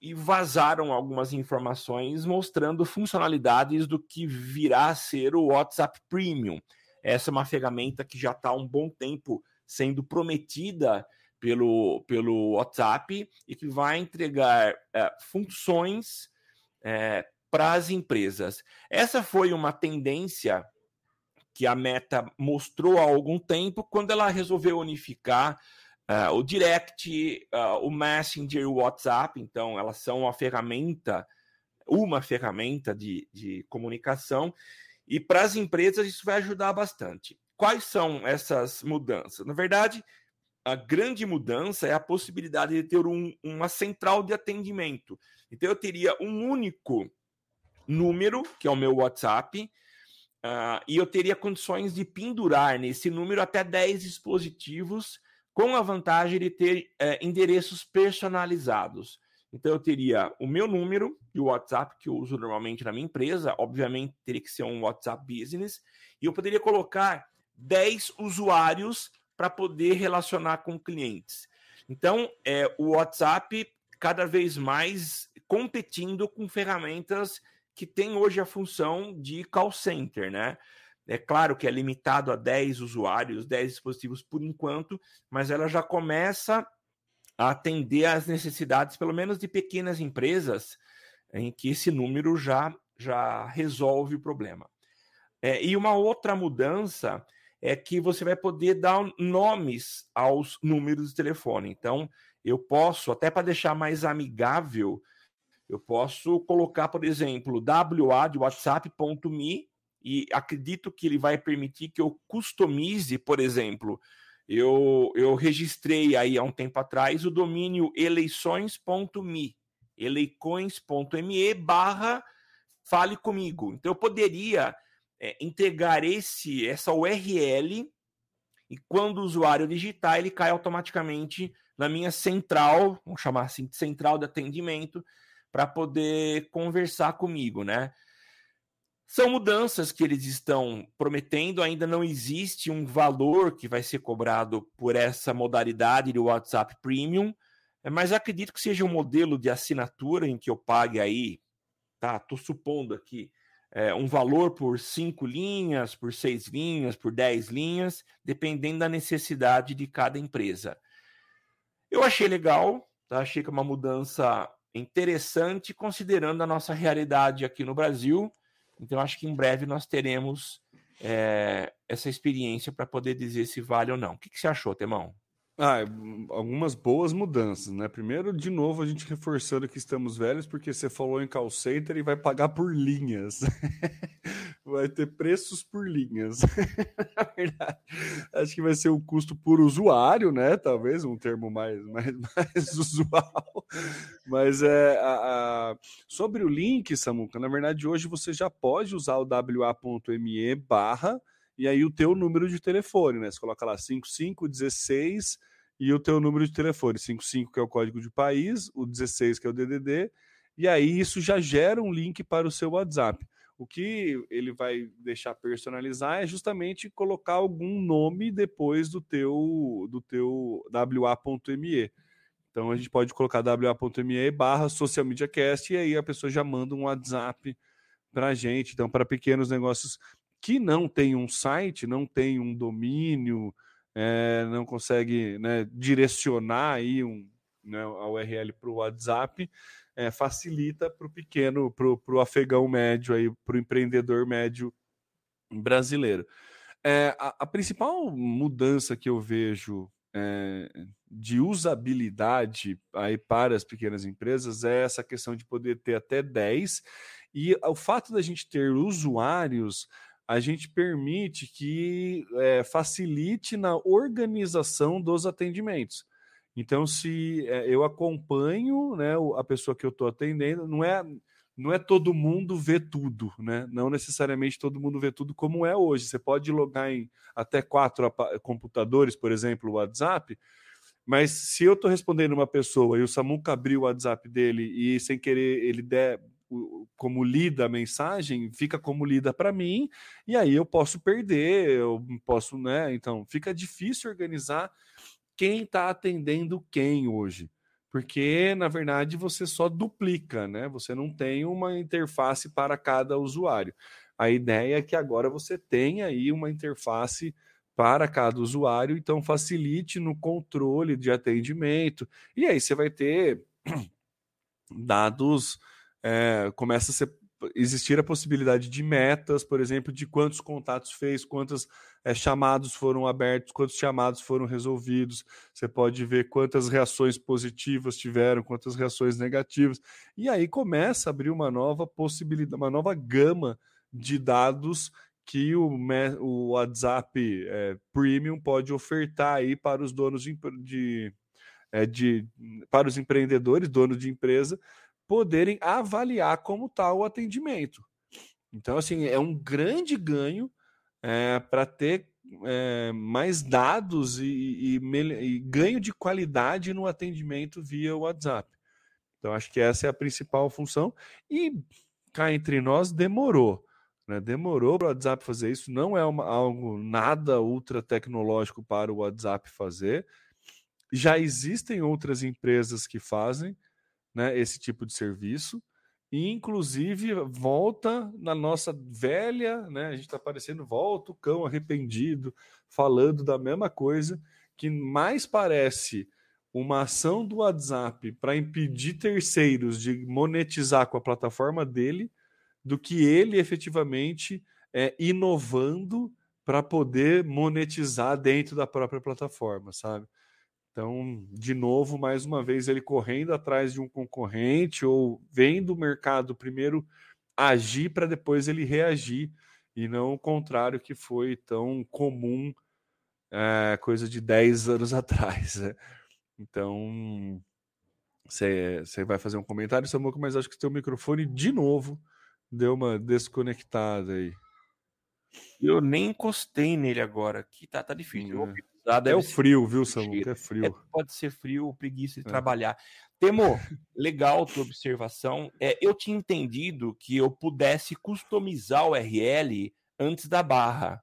e vazaram algumas informações mostrando funcionalidades do que virá a ser o WhatsApp Premium. Essa é uma ferramenta que já está há um bom tempo sendo prometida pelo, pelo WhatsApp e que vai entregar é, funções é, para as empresas. Essa foi uma tendência que a Meta mostrou há algum tempo quando ela resolveu unificar uh, o Direct, uh, o Messenger e o WhatsApp. Então, elas são uma ferramenta, uma ferramenta de, de comunicação. E para as empresas isso vai ajudar bastante. Quais são essas mudanças? Na verdade, a grande mudança é a possibilidade de ter um, uma central de atendimento. Então, eu teria um único número, que é o meu WhatsApp, uh, e eu teria condições de pendurar nesse número até 10 dispositivos, com a vantagem de ter uh, endereços personalizados. Então, eu teria o meu número e o WhatsApp, que eu uso normalmente na minha empresa, obviamente teria que ser um WhatsApp Business, e eu poderia colocar 10 usuários para poder relacionar com clientes. Então, é, o WhatsApp cada vez mais competindo com ferramentas que tem hoje a função de call center, né? É claro que é limitado a 10 usuários, 10 dispositivos por enquanto, mas ela já começa atender às necessidades, pelo menos de pequenas empresas, em que esse número já, já resolve o problema. É, e uma outra mudança é que você vai poder dar nomes aos números de telefone. Então, eu posso, até para deixar mais amigável, eu posso colocar, por exemplo, WA de WhatsApp.me e acredito que ele vai permitir que eu customize, por exemplo, eu, eu registrei aí há um tempo atrás o domínio eleições.me, eleições.me barra fale comigo. Então eu poderia é, entregar esse essa URL e quando o usuário digitar, ele cai automaticamente na minha central, vamos chamar assim, central de atendimento, para poder conversar comigo, né? São mudanças que eles estão prometendo, ainda não existe um valor que vai ser cobrado por essa modalidade do WhatsApp Premium, mas acredito que seja um modelo de assinatura em que eu pague aí, tá? Tô supondo aqui, é, um valor por cinco linhas, por seis linhas, por dez linhas, dependendo da necessidade de cada empresa. Eu achei legal, tá? achei que é uma mudança interessante, considerando a nossa realidade aqui no Brasil. Então, acho que em breve nós teremos é, essa experiência para poder dizer se vale ou não. O que, que você achou, Temão? Ah, algumas boas mudanças, né? Primeiro, de novo, a gente reforçando que estamos velhos, porque você falou em call center e vai pagar por linhas. [laughs] vai ter preços por linhas. [laughs] Na verdade, acho que vai ser o custo por usuário, né? Talvez um termo mais, mais, [laughs] mais usual. Mas é a, a... sobre o link, Samuca, na verdade, hoje você já pode usar o wa.me barra e aí o teu número de telefone, né? Você coloca lá 5516 e o teu número de telefone, 55 que é o código de país, o 16 que é o DDD, e aí isso já gera um link para o seu WhatsApp. O que ele vai deixar personalizar é justamente colocar algum nome depois do teu do teu wa.me. Então a gente pode colocar wa.me barra social media cast e aí a pessoa já manda um WhatsApp para a gente. Então, para pequenos negócios que não tem um site, não tem um domínio, é, não consegue né, direcionar aí um, né, a URL para o WhatsApp, é, facilita para o pequeno, para o afegão médio, para o empreendedor médio brasileiro. É, a, a, principal mudança que eu vejo é, de usabilidade aí para as pequenas empresas é essa questão de poder ter até 10 e o fato da gente ter usuários a gente permite que é, facilite na organização dos atendimentos. Então, se é, eu acompanho né, a pessoa que eu estou atendendo, não é, não é todo mundo vê tudo, né? Não necessariamente todo mundo vê tudo como é hoje. Você pode logar em até quatro computadores, por exemplo, o WhatsApp, mas se eu estou respondendo uma pessoa e o Samuca abriu o WhatsApp dele e sem querer ele der como lida a mensagem, fica como lida para mim, e aí eu posso perder, eu posso, né? Então, fica difícil organizar quem está atendendo quem hoje. Porque, na verdade, você só duplica, né? Você não tem uma interface para cada usuário. A ideia é que agora você tenha aí uma interface para cada usuário, então facilite no controle de atendimento. E aí você vai ter [clears throat] dados é, começa a ser, existir a possibilidade de metas, por exemplo, de quantos contatos fez, quantos é, chamados foram abertos, quantos chamados foram resolvidos. Você pode ver quantas reações positivas tiveram, quantas reações negativas. E aí começa a abrir uma nova possibilidade, uma nova gama de dados que o, o WhatsApp é, Premium pode ofertar aí para os donos de, de, é, de para os empreendedores, donos de empresa, poderem avaliar como está o atendimento. Então, assim, é um grande ganho é, para ter é, mais dados e, e, e, ganho de qualidade no atendimento via WhatsApp. Então, acho que essa é a principal função. E cá entre nós, demorou. Né? Demorou para o WhatsApp fazer isso. Não é uma, algo nada ultra tecnológico para o WhatsApp fazer. Já existem outras empresas que fazem né, esse tipo de serviço. E, inclusive, volta na nossa velha, né? A gente está parecendo, volta o cão arrependido, falando da mesma coisa, que mais parece uma ação do WhatsApp para impedir terceiros de monetizar com a plataforma dele, do que ele efetivamente é, inovando para poder monetizar dentro da própria plataforma, sabe? Então, de novo, mais uma vez, ele correndo atrás de um concorrente ou vendo o mercado primeiro agir para depois ele reagir, e não o contrário que foi tão comum é, coisa de 10 anos [laughs] atrás. Né? Então, você vai fazer um comentário, Samuca, mas acho que seu microfone de novo deu uma desconectada aí. Eu nem encostei nele agora, que tá, tá difícil. Hum. É o frio, viu, Samuca? É frio. É, pode ser frio, preguiça de é. trabalhar. Temo, legal tua observação. É, eu tinha entendido que eu pudesse customizar o URL antes da barra.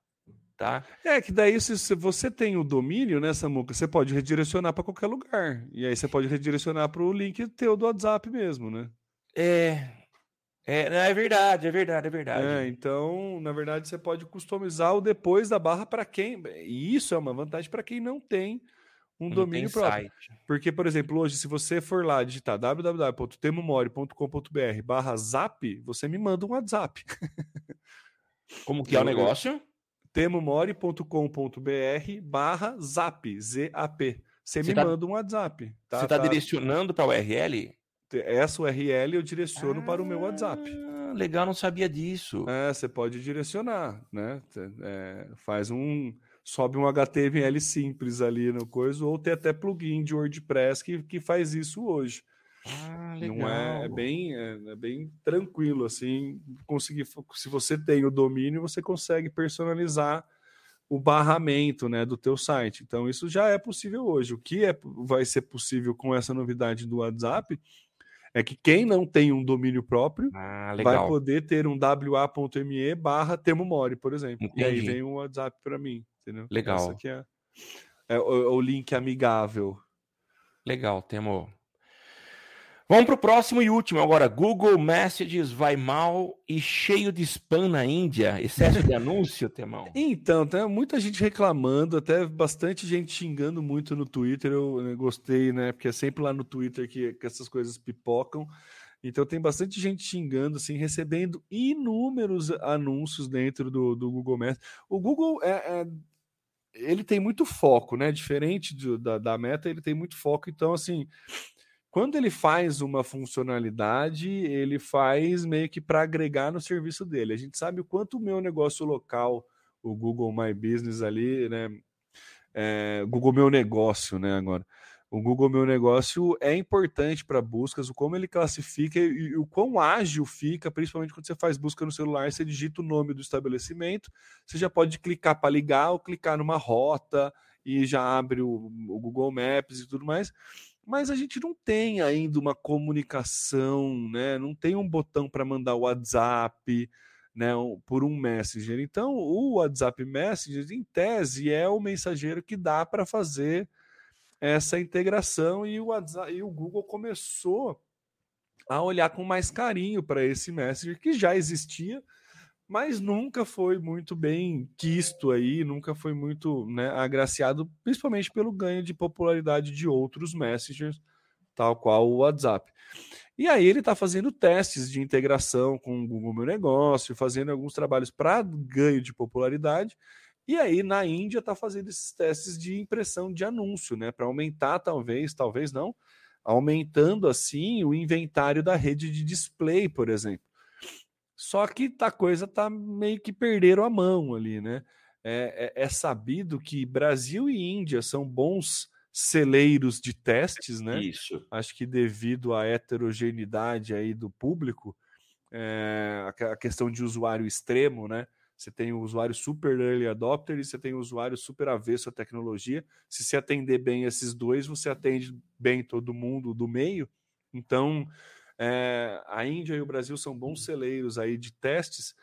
Tá? É que daí, se você tem o domínio, né, Samuca, você pode redirecionar para qualquer lugar. E aí você pode redirecionar para o link teu do WhatsApp mesmo, né? É, é, é verdade, é verdade, é verdade. É, então, na verdade, você pode customizar o depois da barra para quem. E isso é uma vantagem para quem não tem um não domínio tem próprio. Site. Porque, por exemplo, hoje, se você for lá digitar www.temomori.com.br barra zap, você me manda um WhatsApp. [laughs] Como que é o negócio? temomori.com.br barra zap, Z-A-P. Você, você me tá... manda um WhatsApp. Tá, você está tá... direcionando para o URL? Essa URL eu direciono ah, para o meu WhatsApp. Legal, não sabia disso. É, você pode direcionar, né? É, faz um. Sobe um HTML simples ali no coisa, ou tem até plugin de WordPress que, que faz isso hoje. Ah, legal. Não é, é bem, é, é, bem tranquilo assim. Conseguir, se você tem o domínio, você consegue personalizar o barramento né, do teu site. Então, isso já é possível hoje. O que é, vai ser possível com essa novidade do WhatsApp é que quem não tem um domínio próprio ah, vai poder ter um wa.me barra termomore, por exemplo. Entendi. E aí vem um WhatsApp para mim, entendeu? Legal. Essa aqui é, é o, o link amigável. Legal, Temo. Vamos para o próximo e último agora. Google Messages vai mal e cheio de spam na Índia. Excesso de [laughs] anúncio, Temão? Então, tem muita gente reclamando, até bastante gente xingando muito no Twitter. Eu, eu gostei, né? Porque é sempre lá no Twitter que, que essas coisas pipocam. Então tem bastante gente xingando, assim, recebendo inúmeros anúncios dentro do, do Google Messages. O Google é, é, ele tem muito foco, né? Diferente do, da, da Meta, ele tem muito foco. Então, assim, quando ele faz uma funcionalidade, ele faz meio que para agregar no serviço dele. A gente sabe o quanto o meu negócio local, o Google My Business ali, né? É, Google Meu Negócio, né? Agora, o Google Meu Negócio é importante para buscas, o como ele classifica e, o quão ágil fica, principalmente quando você faz busca no celular, você digita o nome do estabelecimento, você já pode clicar para ligar ou clicar numa rota e já abre o, o Google Maps e tudo mais mas a gente não tem ainda uma comunicação, né? Não tem um botão para mandar o WhatsApp, né, por um Messenger. Então, o WhatsApp Messenger, em tese, é o mensageiro que dá para fazer essa integração e o, WhatsApp, e o Google começou a olhar com mais carinho para esse Messenger que já existia, mas nunca foi muito bem quisto aí, nunca foi muito né, agraciado, principalmente pelo ganho de popularidade de outros messengers, tal qual o WhatsApp. E aí ele está fazendo testes de integração com o Google Meu Negócio, fazendo alguns trabalhos para ganho de popularidade. E aí na Índia está fazendo esses testes de impressão de anúncio, né, para aumentar talvez, talvez não, aumentando assim o inventário da rede de display, por exemplo. Só que a coisa tá meio que perderam a mão ali, né? É, é, é, sabido que Brasil e Índia são bons celeiros de testes, né? Isso. Acho que devido à heterogeneidade aí do público, é, a questão de usuário extremo, né? Você tem o usuário super early adopter e você tem o usuário super avesso à tecnologia. Se você atender bem esses dois, você atende bem todo mundo do meio. Então, é, a Índia e o Brasil são bons celeiros aí de testes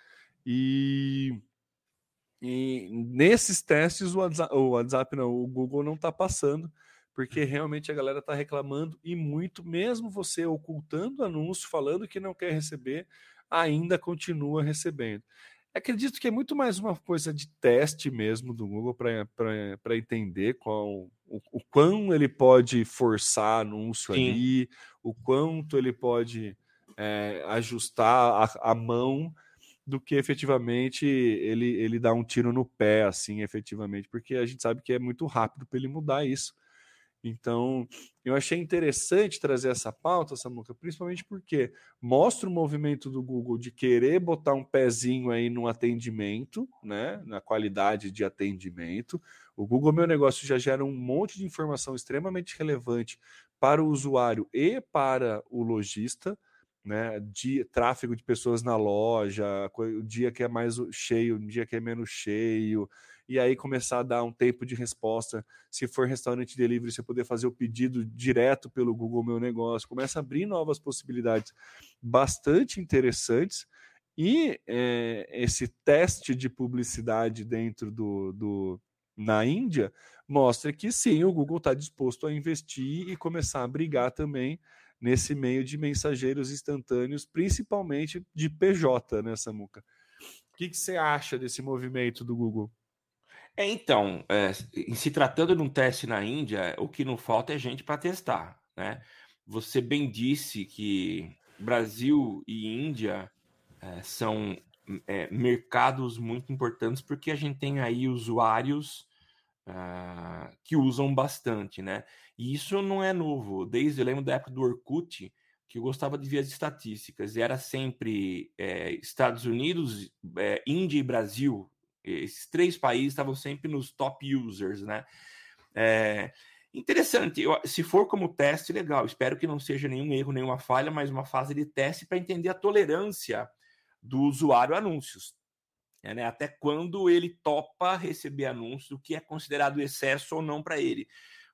e, e nesses testes o WhatsApp, o WhatsApp não, o Google não está passando, porque realmente a galera está reclamando e muito, mesmo você ocultando anúncio, falando que não quer receber, ainda continua recebendo. Acredito que é muito mais uma coisa de teste mesmo do Google para entender qual o, o quão ele pode forçar anúncio Sim. ali, o quanto ele pode é, ajustar a, a, mão do que efetivamente ele, ele dá um tiro no pé, assim, efetivamente, porque a gente sabe que é muito rápido para ele mudar isso. Então, eu achei interessante trazer essa pauta, Samuca, principalmente porque mostra o movimento do Google de querer botar um pezinho aí no atendimento, né, na qualidade de atendimento. O Google Meu Negócio já gera um monte de informação extremamente relevante para o usuário e para o lojista, né, de tráfego de pessoas na loja, o dia que é mais cheio, o dia que é menos cheio, e aí começar a dar um tempo de resposta. Se for restaurante delivery, você poder fazer o pedido direto pelo Google Meu Negócio. Começa a abrir novas possibilidades bastante interessantes. E é, esse teste de publicidade dentro do, do na Índia mostra que sim, o Google está disposto a investir e começar a brigar também nesse meio de mensageiros instantâneos, principalmente de PJ, né, Samuca? O que, que você acha desse movimento do Google? É, então, é, se tratando de um teste na Índia, o que não falta é gente para testar, né? Você bem disse que Brasil e Índia é, são é, mercados muito importantes porque a gente tem aí usuários uh, que usam bastante, né? E isso não é novo. Desde eu lembro da época do Orkut, que eu gostava de ver as estatísticas, e era sempre é, Estados Unidos, é, Índia e Brasil esses três países estavam sempre nos top users, né? É, interessante, eu, se for como teste, legal. Espero que não seja nenhum erro, nenhuma falha, mas uma fase de teste para entender a tolerância do usuário a anúncios. É, né? Até quando ele topa receber anúncios, o que é considerado excesso ou não para ele.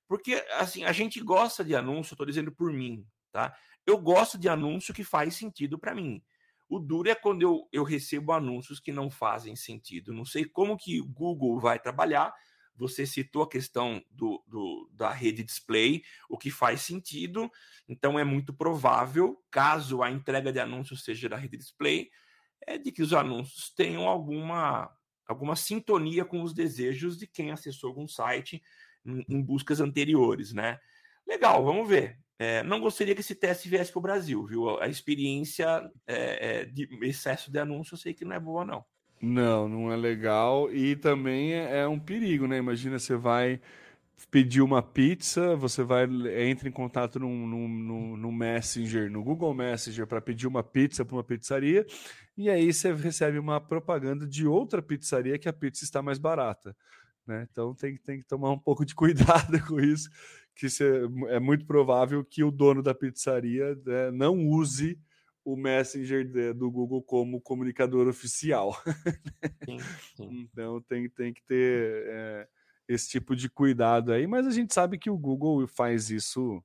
Porque, assim, a gente gosta de anúncio, estou dizendo por mim, tá? Eu gosto de anúncio que faz sentido para mim. O duro é quando eu, eu recebo anúncios que não fazem sentido. Não sei como que o Google vai trabalhar. Você citou a questão do, do, da rede display, o que faz sentido. Então é muito provável, caso a entrega de anúncios seja da rede display, é de que os anúncios tenham alguma, alguma sintonia com os desejos de quem acessou algum site em, em buscas anteriores, né? Legal, vamos ver. É, não gostaria que esse teste viesse para o Brasil, viu? A experiência é, é, de excesso de anúncio eu sei que não é boa, não. Não, não é legal e também é, é um perigo, né? Imagina você vai pedir uma pizza, você vai entra em contato no, no, no, no Messenger, no Google Messenger para pedir uma pizza para uma pizzaria e aí você recebe uma propaganda de outra pizzaria que a pizza está mais barata. Né? Então tem, tem que tomar um pouco de cuidado [laughs] com isso, que é muito provável que o dono da pizzaria né, não use o Messenger do Google como comunicador oficial. Sim, sim. [laughs] Então tem, tem que ter é, esse tipo de cuidado aí, mas a gente sabe que o Google faz isso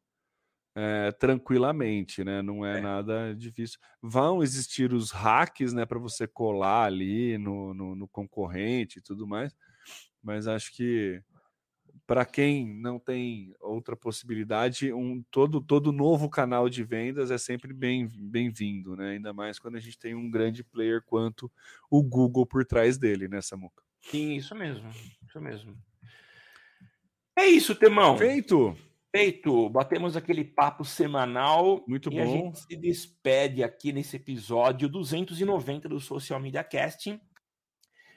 é, tranquilamente, né? Não é, é, nada difícil. Vão existir os hacks, né, para você colar ali no, no, no concorrente e tudo mais, mas acho que para quem não tem outra possibilidade, um todo todo novo canal de vendas é sempre bem bem-vindo, né? Ainda mais quando a gente tem um grande player quanto o Google por trás dele, né, Samuca? Sim, isso mesmo. Isso mesmo. É isso, Temão. Feito. Feito. Batemos aquele papo semanal. Muito e bom. a gente se despede aqui nesse episódio 290 do Social Media Casting.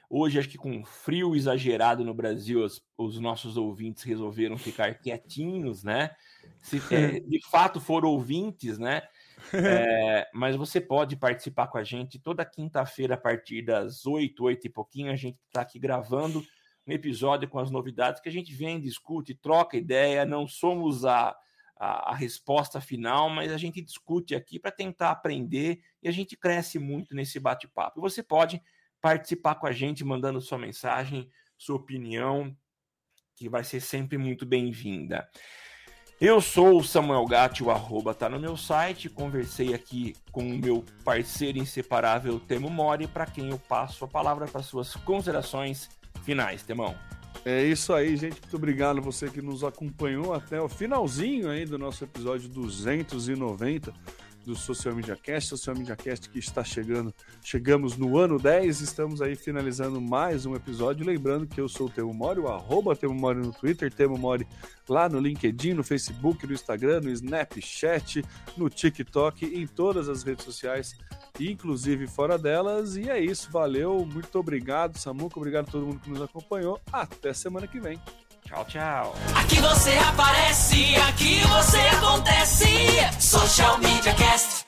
Hoje, acho que com frio exagerado no Brasil, os, os nossos ouvintes resolveram ficar [laughs] quietinhos, né? Se é, de fato for ouvintes, né? [laughs] É, mas você pode participar com a gente toda quinta-feira, a partir das 8, 8 e pouquinho. A gente está aqui gravando um episódio com as novidades que a gente vem, discute, troca ideia. Não somos a, a, a resposta final, mas a gente discute aqui para tentar aprender e a gente cresce muito nesse bate-papo. Você pode participar com a gente, mandando sua mensagem, sua opinião, que vai ser sempre muito bem-vinda. Eu sou o Samuel Gatti, o arroba tá no meu site. Conversei aqui com o meu parceiro inseparável Temo Mori, para quem eu passo a palavra para suas considerações finais, Temão. É isso aí, gente. Muito obrigado você que nos acompanhou até o finalzinho aí do nosso episódio 290 do Social Media Cast. Social Media Cast que está chegando, chegamos no ano 10, estamos aí finalizando mais um episódio. Lembrando que eu sou o Temo Mori, o arroba Temo Mori no Twitter, Temo Mori lá no LinkedIn, no Facebook, no Instagram, no Snapchat, no TikTok, em todas as redes sociais, inclusive fora delas. E é isso, valeu, muito obrigado, Samuca, obrigado a todo mundo que nos acompanhou. Até semana que vem. Tchau, tchau. Aqui você aparece, aqui você acontece. Social Media Cast.